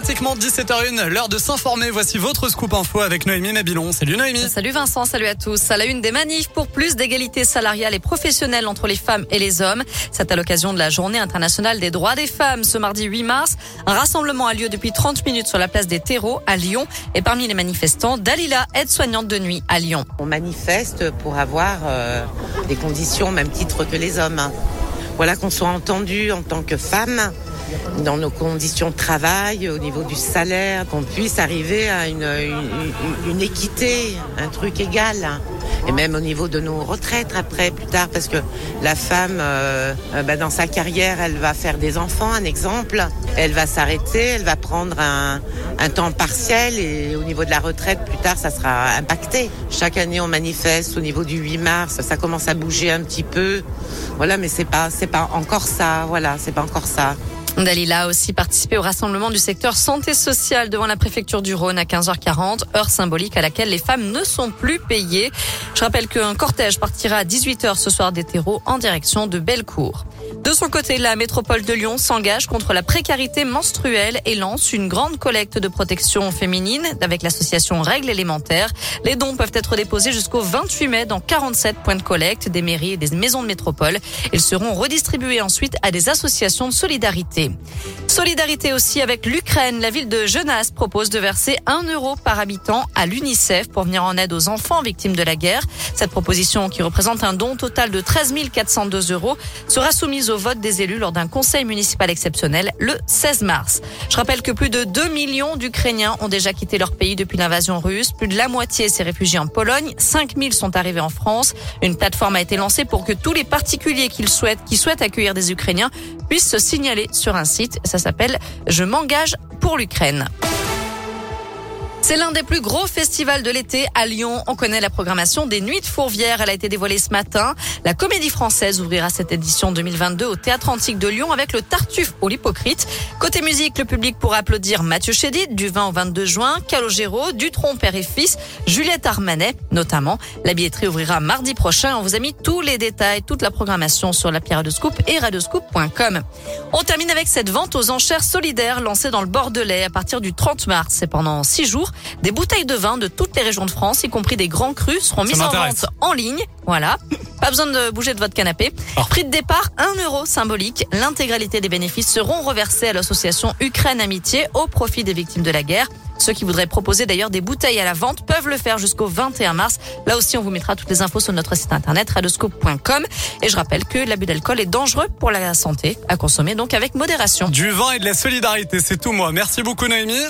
pratiquement 17h01, l'heure de s'informer. Voici votre scoop info avec Noémie Mabilon. Salut Noémie. Salut Vincent, salut à tous. À la une des manifs pour plus d'égalité salariale et professionnelle entre les femmes et les hommes. C'est à l'occasion de la journée internationale des droits des femmes ce mardi 8 mars. Un rassemblement a lieu depuis 30 minutes sur la place des terreaux à Lyon. Et parmi les manifestants, Dalila, aide-soignante de nuit à Lyon. On manifeste pour avoir euh, des conditions au même titre que les hommes. Voilà qu'on soit entendu en tant que femme dans nos conditions de travail, au niveau du salaire, qu'on puisse arriver à une, équité, un truc égal. Et même au niveau de nos retraites après, plus tard, parce que la femme, euh, euh, bah, dans sa carrière, elle va faire des enfants, un exemple. Elle va s'arrêter, elle va prendre un, un temps partiel et au niveau de la retraite, plus tard, ça sera impacté. Chaque année, on manifeste au niveau du 8 mars, ça commence à bouger un petit peu. Voilà, mais c'est pas, c'est pas encore ça. Voilà, c'est pas encore ça. Dalila a aussi participé au rassemblement du secteur santé sociale devant la préfecture du Rhône à 15h40, heure symbolique à laquelle les femmes ne sont plus payées. Je rappelle qu'un cortège partira à 18h ce soir des en direction de Bellecour. De son côté, la métropole de Lyon s'engage contre la précarité menstruelle et lance une grande collecte de protection féminine avec l'association Règles élémentaires. Les dons peuvent être déposés jusqu'au 28 mai dans 47 points de collecte des mairies et des maisons de métropole. Ils seront redistribués ensuite à des associations de solidarité. Solidarité aussi avec l'Ukraine. La ville de Genasse propose de verser 1 euro par habitant à l'UNICEF pour venir en aide aux enfants victimes de la guerre. Cette proposition, qui représente un don total de 13 402 euros, sera soumise au vote des élus lors d'un conseil municipal exceptionnel le 16 mars. Je rappelle que plus de 2 millions d'Ukrainiens ont déjà quitté leur pays depuis l'invasion russe. Plus de la moitié s'est réfugiée en Pologne. 5 000 sont arrivés en France. Une plateforme a été lancée pour que tous les particuliers qui souhaitent, accueillir des Ukrainiens puissent se signaler sur un site. Ça s'appelle Je m'engage pour l'Ukraine. C'est l'un des plus gros festivals de l'été à Lyon. On connaît la programmation des Nuits de Fourvière. Elle a été dévoilée ce matin. La Comédie Française ouvrira cette édition 2022 au Théâtre Antique de Lyon avec le Tartuffe ou l'Hypocrite. Côté musique, le public pourra applaudir Mathieu Chédid du 20 au 22 juin, Calogero, Dutronc père et fils, Juliette Armanet notamment. La billetterie ouvrira mardi prochain. On vous a mis tous les détails, toute la programmation sur la Pierre de Scoop et radioscoop.com. On termine avec cette vente aux enchères solidaires lancée dans le Bordelais à partir du 30 mars. C'est pendant six jours. Des bouteilles de vin de toutes les régions de France, y compris des grands crus, seront mises en vente en ligne. Voilà. Pas besoin de bouger de votre canapé. Oh. Prix de départ, 1 euro symbolique. L'intégralité des bénéfices seront reversés à l'association Ukraine Amitié au profit des victimes de la guerre. Ceux qui voudraient proposer d'ailleurs des bouteilles à la vente peuvent le faire jusqu'au 21 mars. Là aussi, on vous mettra toutes les infos sur notre site internet radoscope.com. Et je rappelle que l'abus d'alcool est dangereux pour la santé, à consommer donc avec modération. Du vin et de la solidarité, c'est tout moi. Merci beaucoup Noémie.